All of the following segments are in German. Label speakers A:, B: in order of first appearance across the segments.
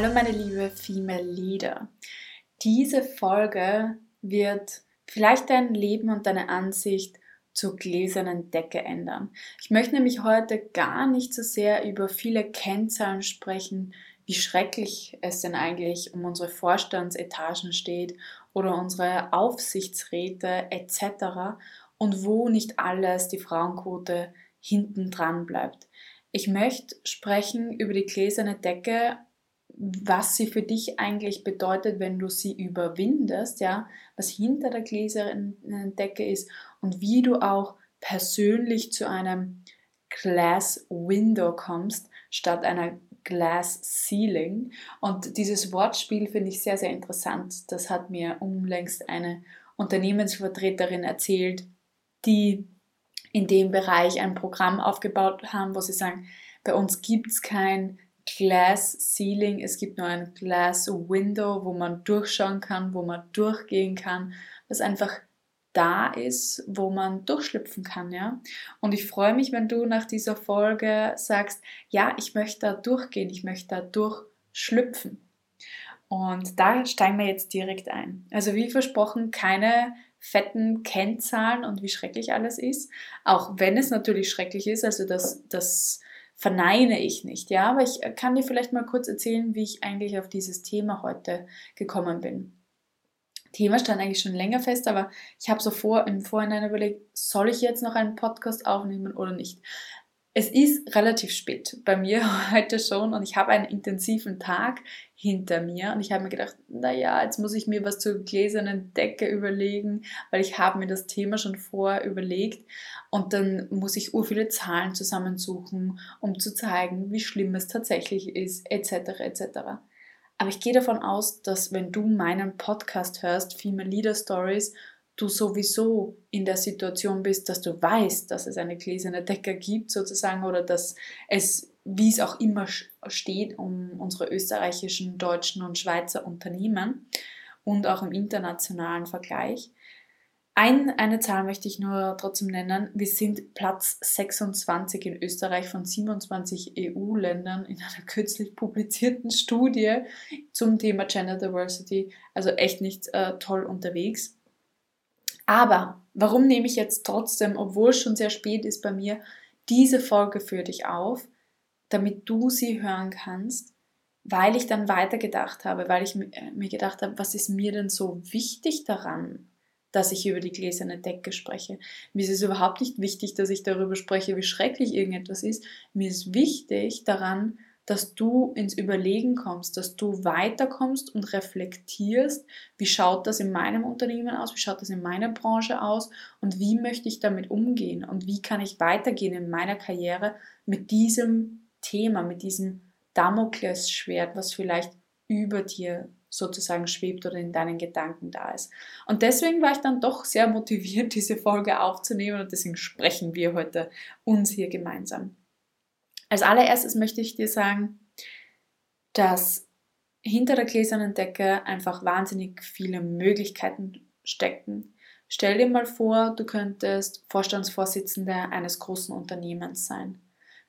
A: Hallo meine liebe Female Leader. Diese Folge wird vielleicht dein Leben und deine Ansicht zur gläsernen Decke ändern. Ich möchte nämlich heute gar nicht so sehr über viele Kennzahlen sprechen, wie schrecklich es denn eigentlich um unsere Vorstandsetagen steht oder unsere Aufsichtsräte etc. und wo nicht alles die Frauenquote hinten dran bleibt. Ich möchte sprechen über die gläserne Decke was sie für dich eigentlich bedeutet, wenn du sie überwindest, ja, was hinter der gläsernen Decke ist und wie du auch persönlich zu einem Glass Window kommst, statt einer Glass Ceiling. Und dieses Wortspiel finde ich sehr, sehr interessant. Das hat mir unlängst eine Unternehmensvertreterin erzählt, die in dem Bereich ein Programm aufgebaut haben, wo sie sagen, bei uns gibt es kein Glass Ceiling, es gibt nur ein Glass Window, wo man durchschauen kann, wo man durchgehen kann, was einfach da ist, wo man durchschlüpfen kann, ja. Und ich freue mich, wenn du nach dieser Folge sagst, ja, ich möchte da durchgehen, ich möchte da durchschlüpfen. Und da steigen wir jetzt direkt ein. Also wie versprochen, keine fetten Kennzahlen und wie schrecklich alles ist. Auch wenn es natürlich schrecklich ist, also das, das verneine ich nicht, ja, aber ich kann dir vielleicht mal kurz erzählen, wie ich eigentlich auf dieses Thema heute gekommen bin. Thema stand eigentlich schon länger fest, aber ich habe so vor im Vorhinein überlegt, soll ich jetzt noch einen Podcast aufnehmen oder nicht? Es ist relativ spät bei mir heute schon und ich habe einen intensiven Tag hinter mir und ich habe mir gedacht, naja, jetzt muss ich mir was zur gläsernen Decke überlegen, weil ich habe mir das Thema schon vorher überlegt und dann muss ich ur viele Zahlen zusammensuchen, um zu zeigen, wie schlimm es tatsächlich ist, etc. etc. Aber ich gehe davon aus, dass wenn du meinen Podcast hörst, Female Leader Stories, du sowieso in der Situation bist, dass du weißt, dass es eine gläserne Decke gibt sozusagen oder dass es, wie es auch immer steht, um unsere österreichischen, deutschen und Schweizer Unternehmen und auch im internationalen Vergleich. Ein, eine Zahl möchte ich nur trotzdem nennen. Wir sind Platz 26 in Österreich von 27 EU-Ländern in einer kürzlich publizierten Studie zum Thema Gender Diversity. Also echt nicht äh, toll unterwegs. Aber warum nehme ich jetzt trotzdem, obwohl es schon sehr spät ist bei mir, diese Folge für dich auf, damit du sie hören kannst, weil ich dann weitergedacht habe, weil ich äh, mir gedacht habe, was ist mir denn so wichtig daran, dass ich über die gläserne Decke spreche. Mir ist es überhaupt nicht wichtig, dass ich darüber spreche, wie schrecklich irgendetwas ist. Mir ist wichtig daran, dass du ins Überlegen kommst, dass du weiterkommst und reflektierst, wie schaut das in meinem Unternehmen aus, wie schaut das in meiner Branche aus und wie möchte ich damit umgehen und wie kann ich weitergehen in meiner Karriere mit diesem Thema, mit diesem Damoklesschwert, was vielleicht über dir sozusagen schwebt oder in deinen Gedanken da ist. Und deswegen war ich dann doch sehr motiviert, diese Folge aufzunehmen und deswegen sprechen wir heute uns hier gemeinsam. Als allererstes möchte ich dir sagen, dass hinter der gläsernen Decke einfach wahnsinnig viele Möglichkeiten stecken. Stell dir mal vor, du könntest Vorstandsvorsitzende eines großen Unternehmens sein.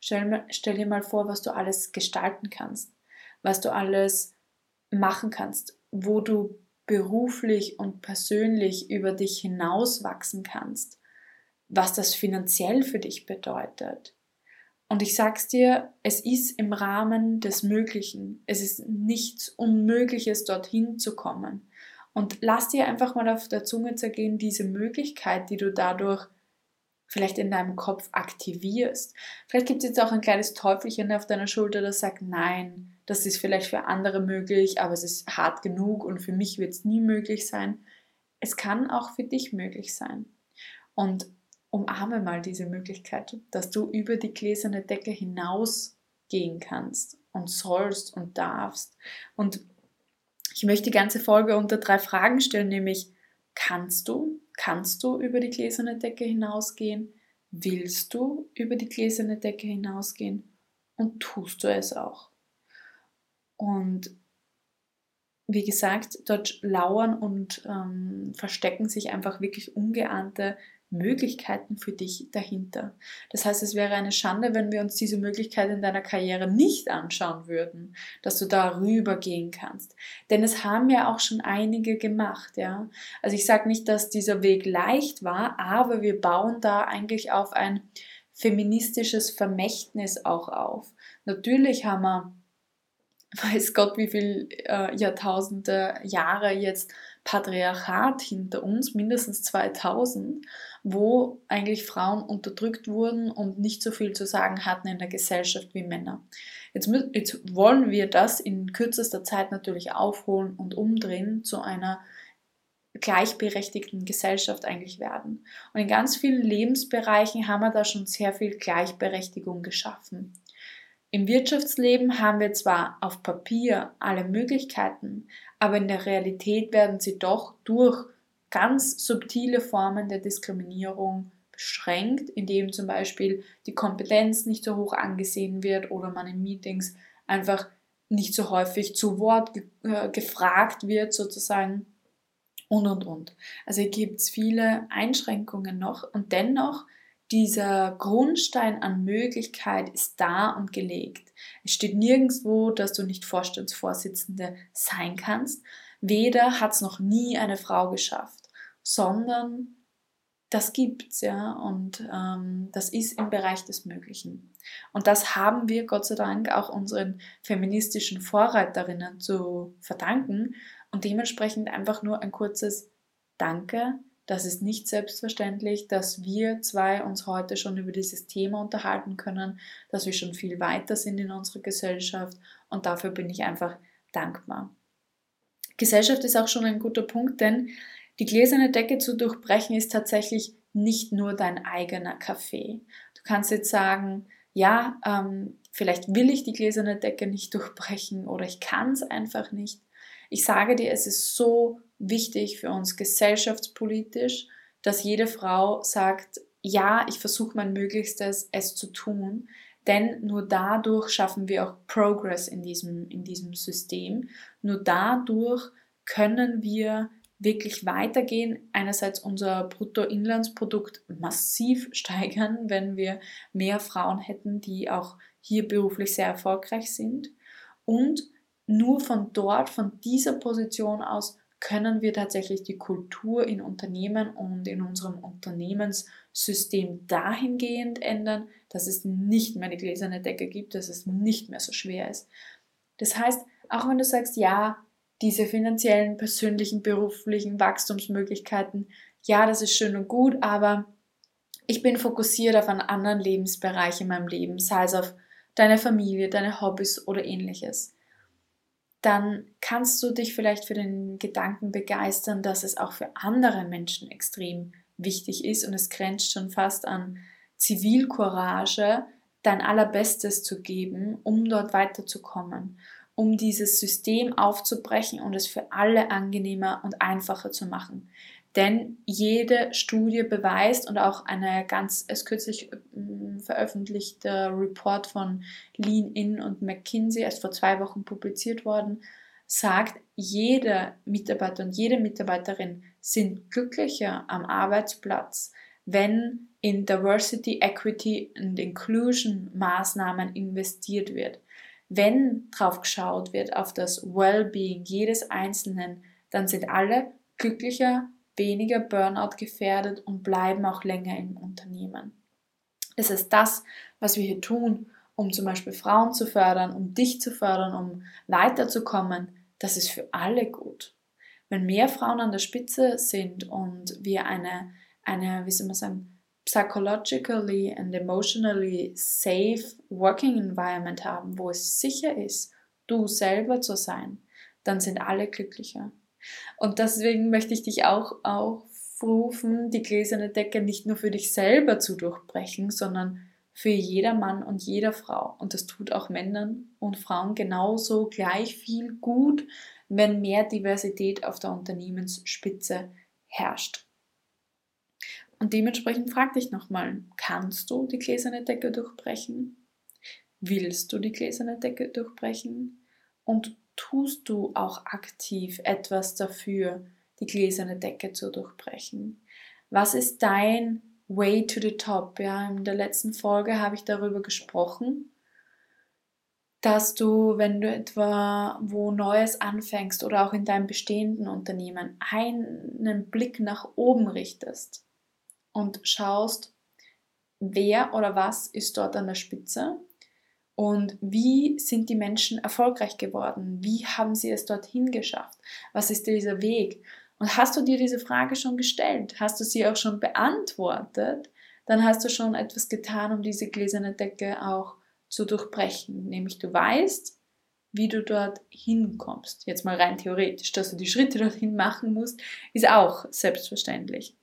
A: Stell, stell, dir mal vor, was du alles gestalten kannst, was du alles machen kannst, wo du beruflich und persönlich über dich hinaus wachsen kannst, was das finanziell für dich bedeutet, und ich sag's dir, es ist im Rahmen des Möglichen. Es ist nichts Unmögliches, dorthin zu kommen. Und lass dir einfach mal auf der Zunge zergehen, diese Möglichkeit, die du dadurch vielleicht in deinem Kopf aktivierst. Vielleicht gibt es jetzt auch ein kleines Teufelchen auf deiner Schulter, das sagt, nein, das ist vielleicht für andere möglich, aber es ist hart genug und für mich wird es nie möglich sein. Es kann auch für dich möglich sein. Und umarme mal diese Möglichkeit, dass du über die gläserne Decke hinausgehen kannst und sollst und darfst. Und ich möchte die ganze Folge unter drei Fragen stellen, nämlich kannst du, kannst du über die gläserne Decke hinausgehen? Willst du über die gläserne Decke hinausgehen? Und tust du es auch? Und wie gesagt, dort lauern und ähm, verstecken sich einfach wirklich ungeahnte Möglichkeiten für dich dahinter. Das heißt, es wäre eine Schande, wenn wir uns diese Möglichkeit in deiner Karriere nicht anschauen würden, dass du da rübergehen kannst. Denn es haben ja auch schon einige gemacht, ja. Also ich sage nicht, dass dieser Weg leicht war, aber wir bauen da eigentlich auf ein feministisches Vermächtnis auch auf. Natürlich haben wir weiß Gott, wie viele äh, Jahrtausende, Jahre jetzt Patriarchat hinter uns, mindestens 2000, wo eigentlich Frauen unterdrückt wurden und nicht so viel zu sagen hatten in der Gesellschaft wie Männer. Jetzt, jetzt wollen wir das in kürzester Zeit natürlich aufholen und umdrehen zu einer gleichberechtigten Gesellschaft eigentlich werden. Und in ganz vielen Lebensbereichen haben wir da schon sehr viel Gleichberechtigung geschaffen. Im Wirtschaftsleben haben wir zwar auf Papier alle Möglichkeiten, aber in der Realität werden sie doch durch ganz subtile Formen der Diskriminierung beschränkt, indem zum Beispiel die Kompetenz nicht so hoch angesehen wird oder man in Meetings einfach nicht so häufig zu Wort ge äh, gefragt wird sozusagen und und und. Also hier gibt es viele Einschränkungen noch und dennoch dieser Grundstein an Möglichkeit ist da und gelegt. Es steht nirgendwo, dass du nicht Vorstandsvorsitzende sein kannst. Weder hat es noch nie eine Frau geschafft, sondern das gibt's ja und ähm, das ist im Bereich des Möglichen. Und das haben wir Gott sei Dank auch unseren feministischen Vorreiterinnen zu verdanken und dementsprechend einfach nur ein kurzes Danke das ist nicht selbstverständlich, dass wir zwei uns heute schon über dieses Thema unterhalten können, dass wir schon viel weiter sind in unserer Gesellschaft und dafür bin ich einfach dankbar. Gesellschaft ist auch schon ein guter Punkt, denn die gläserne Decke zu durchbrechen ist tatsächlich nicht nur dein eigener Kaffee. Du kannst jetzt sagen, ja, ähm, vielleicht will ich die gläserne Decke nicht durchbrechen oder ich kann es einfach nicht. Ich sage dir, es ist so wichtig für uns gesellschaftspolitisch, dass jede Frau sagt, ja, ich versuche mein Möglichstes, es zu tun, denn nur dadurch schaffen wir auch Progress in diesem, in diesem System. Nur dadurch können wir wirklich weitergehen, einerseits unser Bruttoinlandsprodukt massiv steigern, wenn wir mehr Frauen hätten, die auch hier beruflich sehr erfolgreich sind. Und nur von dort, von dieser Position aus, können wir tatsächlich die Kultur in Unternehmen und in unserem Unternehmenssystem dahingehend ändern, dass es nicht mehr eine gläserne Decke gibt, dass es nicht mehr so schwer ist. Das heißt, auch wenn du sagst, ja, diese finanziellen, persönlichen, beruflichen Wachstumsmöglichkeiten, ja, das ist schön und gut, aber ich bin fokussiert auf einen anderen Lebensbereich in meinem Leben, sei es auf deine Familie, deine Hobbys oder ähnliches dann kannst du dich vielleicht für den Gedanken begeistern, dass es auch für andere Menschen extrem wichtig ist und es grenzt schon fast an Zivilcourage, dein Allerbestes zu geben, um dort weiterzukommen, um dieses System aufzubrechen und es für alle angenehmer und einfacher zu machen. Denn jede Studie beweist und auch eine ganz erst kürzlich ähm, veröffentlichte Report von Lean In und McKinsey, erst vor zwei Wochen publiziert worden, sagt, jeder Mitarbeiter und jede Mitarbeiterin sind glücklicher am Arbeitsplatz, wenn in Diversity, Equity und Inclusion Maßnahmen investiert wird. Wenn drauf geschaut wird auf das Wellbeing jedes Einzelnen, dann sind alle glücklicher weniger Burnout gefährdet und bleiben auch länger im Unternehmen. Es ist das, was wir hier tun, um zum Beispiel Frauen zu fördern, um dich zu fördern, um weiterzukommen. Das ist für alle gut. Wenn mehr Frauen an der Spitze sind und wir eine, eine wie soll man sagen, psychologically and emotionally safe working environment haben, wo es sicher ist, du selber zu sein, dann sind alle glücklicher. Und deswegen möchte ich dich auch aufrufen, die gläserne Decke nicht nur für dich selber zu durchbrechen, sondern für jeder Mann und jeder Frau. Und das tut auch Männern und Frauen genauso gleich viel gut, wenn mehr Diversität auf der Unternehmensspitze herrscht. Und dementsprechend frag dich nochmal, kannst du die gläserne Decke durchbrechen? Willst du die gläserne Decke durchbrechen? Und tust du auch aktiv etwas dafür, die gläserne Decke zu durchbrechen? Was ist dein Way to the Top? Ja, in der letzten Folge habe ich darüber gesprochen, dass du, wenn du etwa wo Neues anfängst oder auch in deinem bestehenden Unternehmen, einen Blick nach oben richtest und schaust, wer oder was ist dort an der Spitze und wie sind die Menschen erfolgreich geworden? Wie haben sie es dorthin geschafft? Was ist dieser Weg? Und hast du dir diese Frage schon gestellt? Hast du sie auch schon beantwortet? Dann hast du schon etwas getan, um diese gläserne Decke auch zu durchbrechen. Nämlich du weißt, wie du dort hinkommst. Jetzt mal rein theoretisch, dass du die Schritte dorthin machen musst, ist auch selbstverständlich.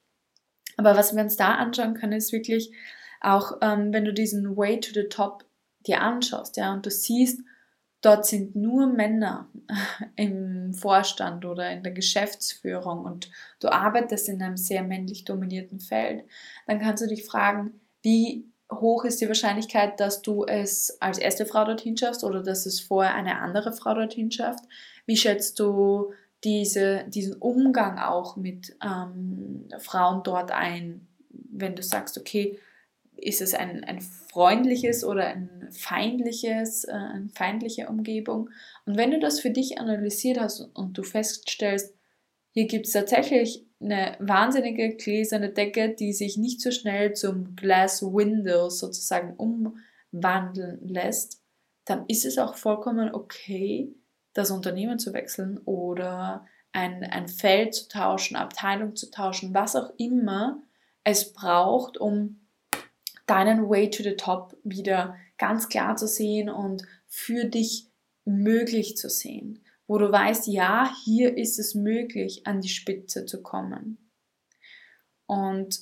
A: Aber was wir uns da anschauen können, ist wirklich auch, ähm, wenn du diesen Way to the Top dir anschaust, ja, und du siehst, dort sind nur Männer im Vorstand oder in der Geschäftsführung und du arbeitest in einem sehr männlich dominierten Feld, dann kannst du dich fragen, wie hoch ist die Wahrscheinlichkeit, dass du es als erste Frau dorthin schaffst oder dass es vorher eine andere Frau dorthin schafft? Wie schätzt du diese, diesen Umgang auch mit ähm, Frauen dort ein, wenn du sagst, okay, ist es ein, ein freundliches oder ein feindliches, äh, eine feindliche Umgebung? Und wenn du das für dich analysiert hast und du feststellst, hier gibt es tatsächlich eine wahnsinnige gläserne Decke, die sich nicht so schnell zum Glass Window sozusagen umwandeln lässt, dann ist es auch vollkommen okay, das Unternehmen zu wechseln oder ein, ein Feld zu tauschen, Abteilung zu tauschen, was auch immer es braucht, um deinen Way to the Top wieder ganz klar zu sehen und für dich möglich zu sehen wo du weißt, ja, hier ist es möglich, an die Spitze zu kommen. Und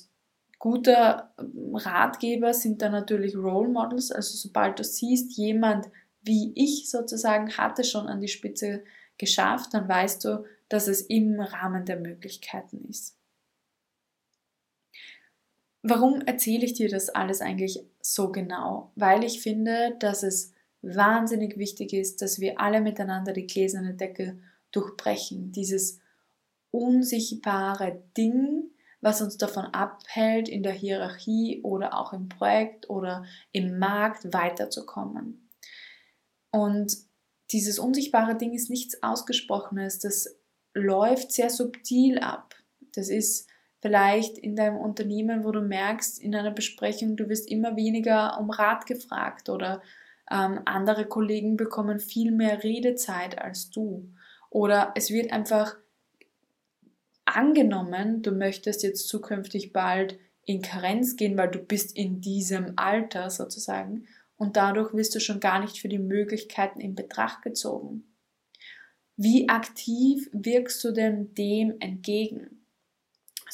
A: guter Ratgeber sind dann natürlich Role Models, also sobald du siehst, jemand wie ich sozusagen hatte schon an die Spitze geschafft, dann weißt du, dass es im Rahmen der Möglichkeiten ist. Warum erzähle ich dir das alles eigentlich so genau? Weil ich finde, dass es wahnsinnig wichtig ist, dass wir alle miteinander die gläserne Decke durchbrechen. Dieses unsichtbare Ding, was uns davon abhält, in der Hierarchie oder auch im Projekt oder im Markt weiterzukommen. Und dieses unsichtbare Ding ist nichts Ausgesprochenes, das läuft sehr subtil ab. Das ist vielleicht in deinem Unternehmen, wo du merkst, in einer Besprechung, du wirst immer weniger um Rat gefragt oder ähm, andere Kollegen bekommen viel mehr Redezeit als du. Oder es wird einfach angenommen, du möchtest jetzt zukünftig bald in Karenz gehen, weil du bist in diesem Alter sozusagen und dadurch wirst du schon gar nicht für die Möglichkeiten in Betracht gezogen. Wie aktiv wirkst du denn dem entgegen?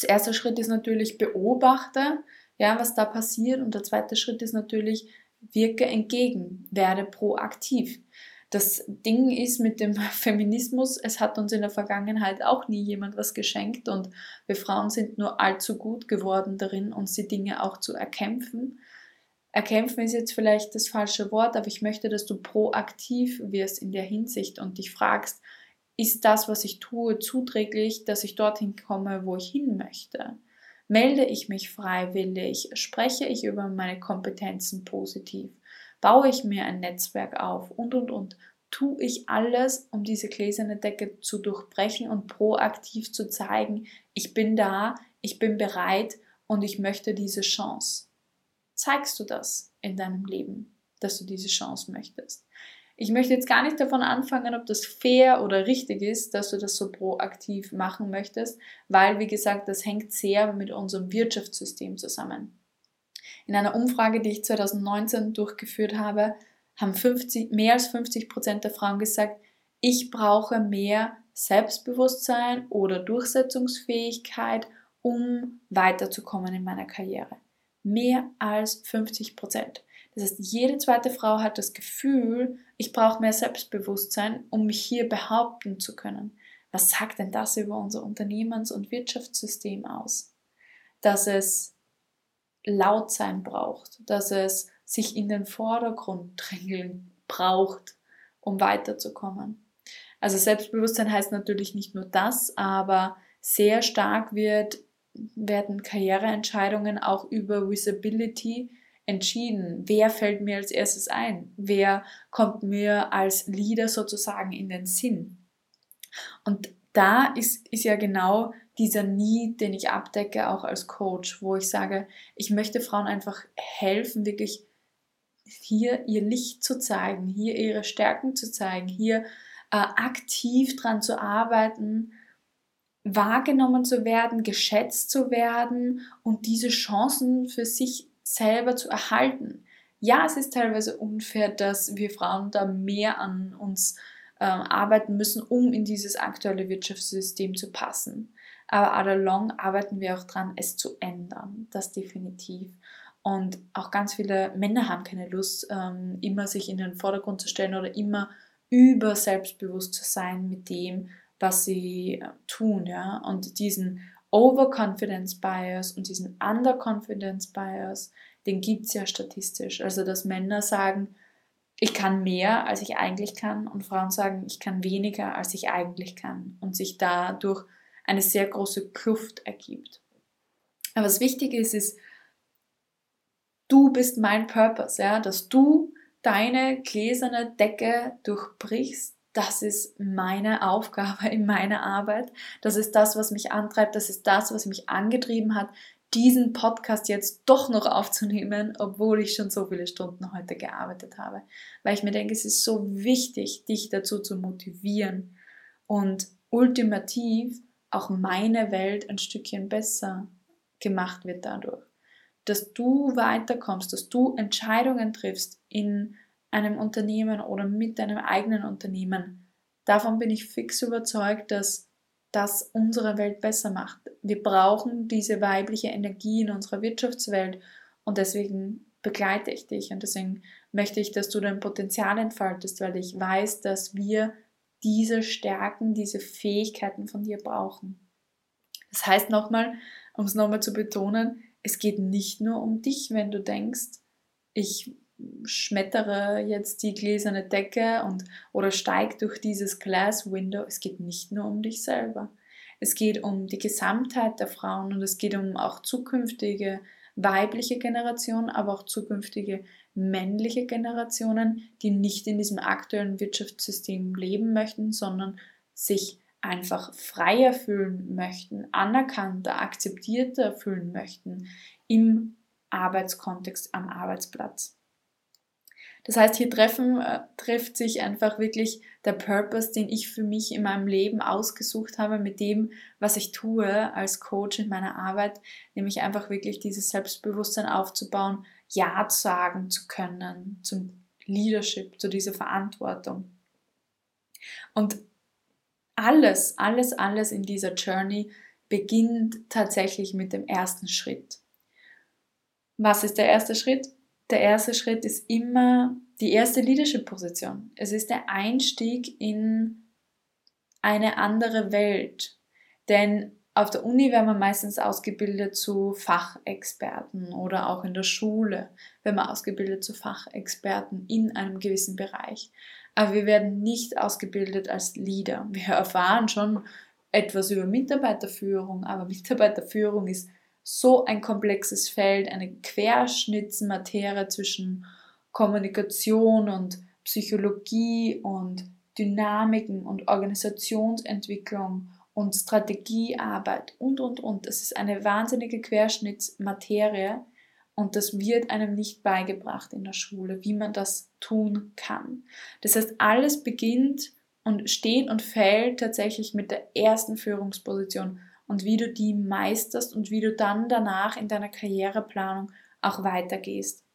A: Das erste Schritt ist natürlich beobachte, ja, was da passiert und der zweite Schritt ist natürlich wirke entgegen, werde proaktiv. Das Ding ist mit dem Feminismus, es hat uns in der Vergangenheit auch nie jemand was geschenkt und wir Frauen sind nur allzu gut geworden darin, uns die Dinge auch zu erkämpfen. Erkämpfen ist jetzt vielleicht das falsche Wort, aber ich möchte, dass du proaktiv wirst in der Hinsicht und dich fragst, ist das, was ich tue, zuträglich, dass ich dorthin komme, wo ich hin möchte? Melde ich mich freiwillig? Spreche ich über meine Kompetenzen positiv? Baue ich mir ein Netzwerk auf? Und, und, und. Tue ich alles, um diese gläserne Decke zu durchbrechen und proaktiv zu zeigen, ich bin da, ich bin bereit und ich möchte diese Chance. Zeigst du das in deinem Leben, dass du diese Chance möchtest? Ich möchte jetzt gar nicht davon anfangen, ob das fair oder richtig ist, dass du das so proaktiv machen möchtest, weil, wie gesagt, das hängt sehr mit unserem Wirtschaftssystem zusammen. In einer Umfrage, die ich 2019 durchgeführt habe, haben 50, mehr als 50 Prozent der Frauen gesagt, ich brauche mehr Selbstbewusstsein oder Durchsetzungsfähigkeit, um weiterzukommen in meiner Karriere. Mehr als 50 Prozent. Das heißt, jede zweite Frau hat das Gefühl, ich brauche mehr Selbstbewusstsein, um mich hier behaupten zu können. Was sagt denn das über unser Unternehmens- und Wirtschaftssystem aus? Dass es laut sein braucht, dass es sich in den Vordergrund drängeln braucht, um weiterzukommen. Also Selbstbewusstsein heißt natürlich nicht nur das, aber sehr stark wird, werden Karriereentscheidungen auch über Visibility entschieden. Wer fällt mir als erstes ein? Wer kommt mir als Leader sozusagen in den Sinn? Und da ist, ist ja genau dieser Need, den ich abdecke, auch als Coach, wo ich sage, ich möchte Frauen einfach helfen, wirklich hier ihr Licht zu zeigen, hier ihre Stärken zu zeigen, hier äh, aktiv dran zu arbeiten, wahrgenommen zu werden, geschätzt zu werden und diese Chancen für sich selber zu erhalten. Ja, es ist teilweise unfair, dass wir Frauen da mehr an uns äh, arbeiten müssen, um in dieses aktuelle Wirtschaftssystem zu passen. Aber all along arbeiten wir auch dran, es zu ändern. Das definitiv. Und auch ganz viele Männer haben keine Lust, ähm, immer sich in den Vordergrund zu stellen oder immer über selbstbewusst zu sein mit dem, was sie äh, tun, ja. Und diesen Overconfidence Bias und diesen Underconfidence Bias, den gibt es ja statistisch. Also, dass Männer sagen, ich kann mehr, als ich eigentlich kann, und Frauen sagen, ich kann weniger, als ich eigentlich kann, und sich dadurch eine sehr große Kluft ergibt. Aber was wichtig ist, ist, du bist mein Purpose, ja, dass du deine gläserne Decke durchbrichst, das ist meine Aufgabe in meiner Arbeit. Das ist das, was mich antreibt. Das ist das, was mich angetrieben hat, diesen Podcast jetzt doch noch aufzunehmen, obwohl ich schon so viele Stunden heute gearbeitet habe. Weil ich mir denke, es ist so wichtig, dich dazu zu motivieren und ultimativ auch meine Welt ein Stückchen besser gemacht wird dadurch. Dass du weiterkommst, dass du Entscheidungen triffst in einem Unternehmen oder mit deinem eigenen Unternehmen. Davon bin ich fix überzeugt, dass das unsere Welt besser macht. Wir brauchen diese weibliche Energie in unserer Wirtschaftswelt und deswegen begleite ich dich und deswegen möchte ich, dass du dein Potenzial entfaltest, weil ich weiß, dass wir diese Stärken, diese Fähigkeiten von dir brauchen. Das heißt nochmal, um es nochmal zu betonen, es geht nicht nur um dich, wenn du denkst, ich schmettere jetzt die gläserne Decke und oder steig durch dieses Glass Window. Es geht nicht nur um dich selber. Es geht um die Gesamtheit der Frauen und es geht um auch zukünftige weibliche Generationen, aber auch zukünftige männliche Generationen, die nicht in diesem aktuellen Wirtschaftssystem leben möchten, sondern sich einfach freier fühlen möchten, anerkannter, akzeptierter fühlen möchten im Arbeitskontext am Arbeitsplatz. Das heißt, hier treffen, äh, trifft sich einfach wirklich der Purpose, den ich für mich in meinem Leben ausgesucht habe, mit dem, was ich tue als Coach in meiner Arbeit, nämlich einfach wirklich dieses Selbstbewusstsein aufzubauen, Ja sagen zu können zum Leadership, zu dieser Verantwortung. Und alles, alles, alles in dieser Journey beginnt tatsächlich mit dem ersten Schritt. Was ist der erste Schritt? Der erste Schritt ist immer die erste Leadership-Position. Es ist der Einstieg in eine andere Welt. Denn auf der Uni werden wir meistens ausgebildet zu Fachexperten oder auch in der Schule werden wir ausgebildet zu Fachexperten in einem gewissen Bereich. Aber wir werden nicht ausgebildet als Leader. Wir erfahren schon etwas über Mitarbeiterführung, aber Mitarbeiterführung ist so ein komplexes Feld, eine Querschnittsmaterie zwischen Kommunikation und Psychologie und Dynamiken und Organisationsentwicklung und Strategiearbeit und, und, und. Es ist eine wahnsinnige Querschnittsmaterie und das wird einem nicht beigebracht in der Schule, wie man das tun kann. Das heißt, alles beginnt und steht und fällt tatsächlich mit der ersten Führungsposition und wie du die meisterst und wie du dann danach in deiner Karriereplanung auch weitergehst.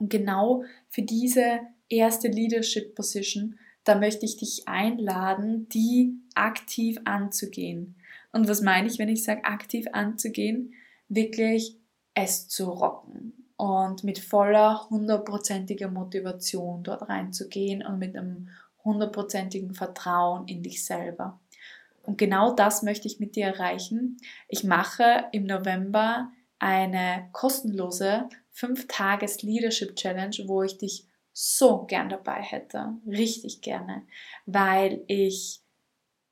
A: Und genau für diese erste Leadership Position, da möchte ich dich einladen, die aktiv anzugehen. Und was meine ich, wenn ich sage aktiv anzugehen? Wirklich es zu rocken und mit voller hundertprozentiger Motivation dort reinzugehen und mit einem hundertprozentigen Vertrauen in dich selber. Und genau das möchte ich mit dir erreichen. Ich mache im November eine kostenlose 5-Tages-Leadership-Challenge, wo ich dich so gern dabei hätte, richtig gerne, weil ich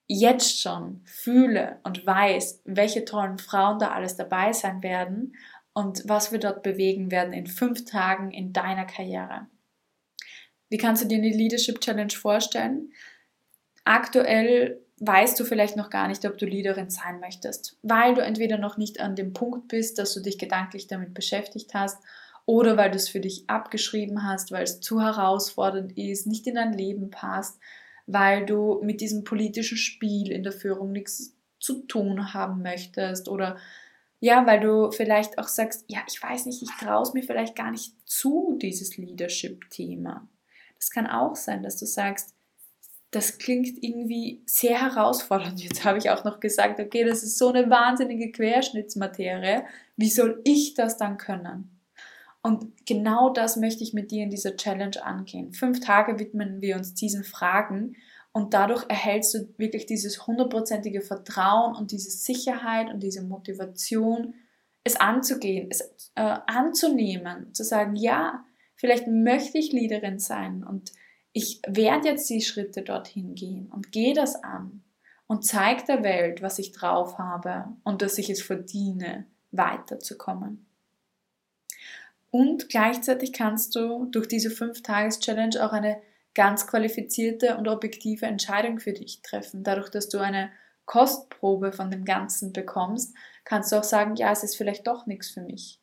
A: jetzt schon fühle und weiß, welche tollen Frauen da alles dabei sein werden und was wir dort bewegen werden in fünf Tagen in deiner Karriere. Wie kannst du dir eine Leadership Challenge vorstellen? Aktuell weißt du vielleicht noch gar nicht, ob du Leaderin sein möchtest, weil du entweder noch nicht an dem Punkt bist, dass du dich gedanklich damit beschäftigt hast oder weil du es für dich abgeschrieben hast, weil es zu herausfordernd ist, nicht in dein Leben passt, weil du mit diesem politischen Spiel in der Führung nichts zu tun haben möchtest oder ja, weil du vielleicht auch sagst, ja, ich weiß nicht, ich traue es mir vielleicht gar nicht zu, dieses Leadership-Thema. Das kann auch sein, dass du sagst, das klingt irgendwie sehr herausfordernd. Jetzt habe ich auch noch gesagt, okay, das ist so eine wahnsinnige Querschnittsmaterie. Wie soll ich das dann können? Und genau das möchte ich mit dir in dieser Challenge angehen. Fünf Tage widmen wir uns diesen Fragen und dadurch erhältst du wirklich dieses hundertprozentige Vertrauen und diese Sicherheit und diese Motivation, es anzugehen, es äh, anzunehmen, zu sagen, ja, vielleicht möchte ich Leaderin sein und ich werde jetzt die Schritte dorthin gehen und gehe das an und zeige der Welt, was ich drauf habe und dass ich es verdiene, weiterzukommen. Und gleichzeitig kannst du durch diese 5-Tages-Challenge auch eine ganz qualifizierte und objektive Entscheidung für dich treffen. Dadurch, dass du eine Kostprobe von dem Ganzen bekommst, kannst du auch sagen, ja, es ist vielleicht doch nichts für mich.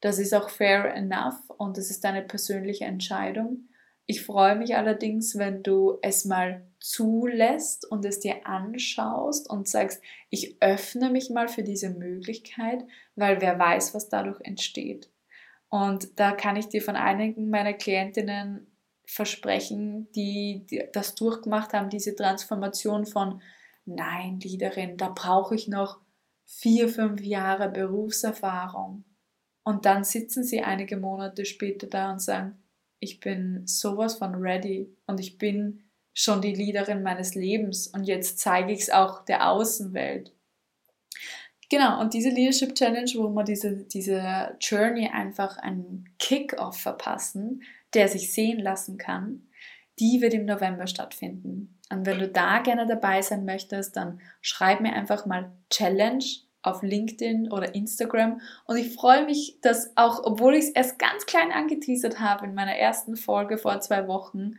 A: Das ist auch fair enough und es ist deine persönliche Entscheidung. Ich freue mich allerdings, wenn du es mal zulässt und es dir anschaust und sagst, ich öffne mich mal für diese Möglichkeit, weil wer weiß, was dadurch entsteht. Und da kann ich dir von einigen meiner Klientinnen versprechen, die, das durchgemacht haben, diese Transformation von, nein, Leaderin, da brauche ich noch vier, fünf Jahre Berufserfahrung. Und dann sitzen sie einige Monate später da und sagen, ich bin sowas von ready und ich bin schon die Leaderin meines Lebens und jetzt zeige ich es auch der Außenwelt. Genau, und diese Leadership Challenge, wo wir diese, diese Journey einfach einen Kick-Off verpassen, der sich sehen lassen kann, die wird im November stattfinden. Und wenn du da gerne dabei sein möchtest, dann schreib mir einfach mal Challenge auf LinkedIn oder Instagram. Und ich freue mich, dass auch, obwohl ich es erst ganz klein angeteasert habe in meiner ersten Folge vor zwei Wochen,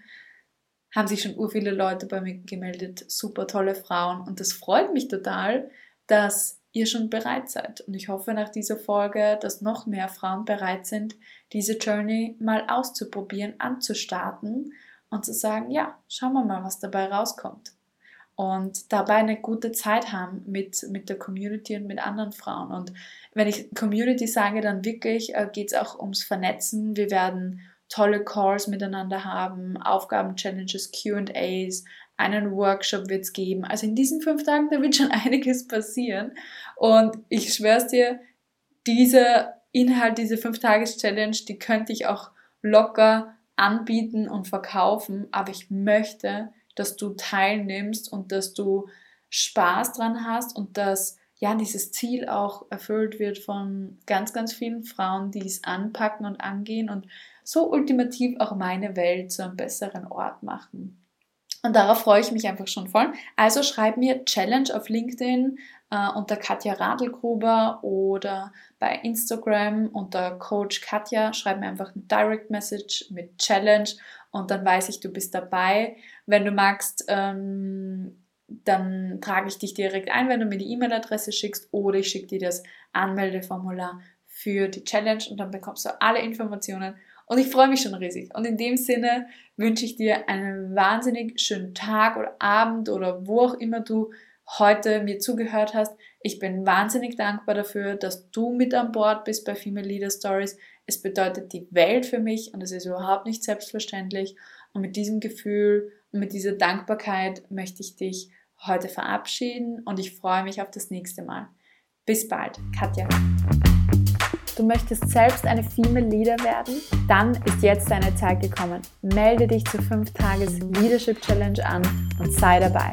A: haben sich schon ur viele Leute bei mir gemeldet. Super tolle Frauen. Und das freut mich total, dass ihr schon bereit seid. Und ich hoffe nach dieser Folge, dass noch mehr Frauen bereit sind, diese Journey mal auszuprobieren, anzustarten und zu sagen, ja, schauen wir mal, was dabei rauskommt. Und dabei eine gute Zeit haben mit, mit der Community und mit anderen Frauen. Und wenn ich Community sage, dann wirklich äh, geht es auch ums Vernetzen. Wir werden tolle Calls miteinander haben, Aufgaben, Challenges, QAs, einen Workshop wird es geben. Also in diesen fünf Tagen, da wird schon einiges passieren. Und ich schwör's dir, dieser Inhalt, diese fünf Tages Challenge, die könnte ich auch locker anbieten und verkaufen. Aber ich möchte, dass du teilnimmst und dass du Spaß dran hast und dass ja dieses Ziel auch erfüllt wird von ganz, ganz vielen Frauen, die es anpacken und angehen und so ultimativ auch meine Welt zu einem besseren Ort machen. Und darauf freue ich mich einfach schon voll. Also schreib mir Challenge auf LinkedIn äh, unter Katja Radelgruber oder bei Instagram unter Coach Katja. Schreib mir einfach eine Direct Message mit Challenge und dann weiß ich, du bist dabei. Wenn du magst, ähm, dann trage ich dich direkt ein, wenn du mir die E-Mail-Adresse schickst oder ich schicke dir das Anmeldeformular für die Challenge und dann bekommst du alle Informationen und ich freue mich schon riesig. Und in dem Sinne wünsche ich dir einen wahnsinnig schönen Tag oder Abend oder wo auch immer du heute mir zugehört hast. Ich bin wahnsinnig dankbar dafür, dass du mit an Bord bist bei Female Leader Stories. Es bedeutet die Welt für mich und es ist überhaupt nicht selbstverständlich. Und mit diesem Gefühl und mit dieser Dankbarkeit möchte ich dich heute verabschieden und ich freue mich auf das nächste Mal. Bis bald, Katja. Du möchtest selbst eine Female Leader werden? Dann ist jetzt deine Zeit gekommen. Melde dich zur 5 Tages Leadership Challenge an und sei dabei.